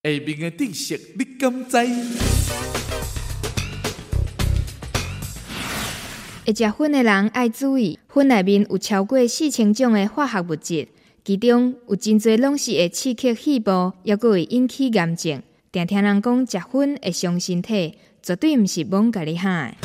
下面的知识你敢知？会食薰的人要注意，薰内面有超过四千种的化学物质，其中有真侪拢是会刺激细胞，也佫会引起癌症。常听人讲，食薰会伤身体，绝对毋是罔甲你喊。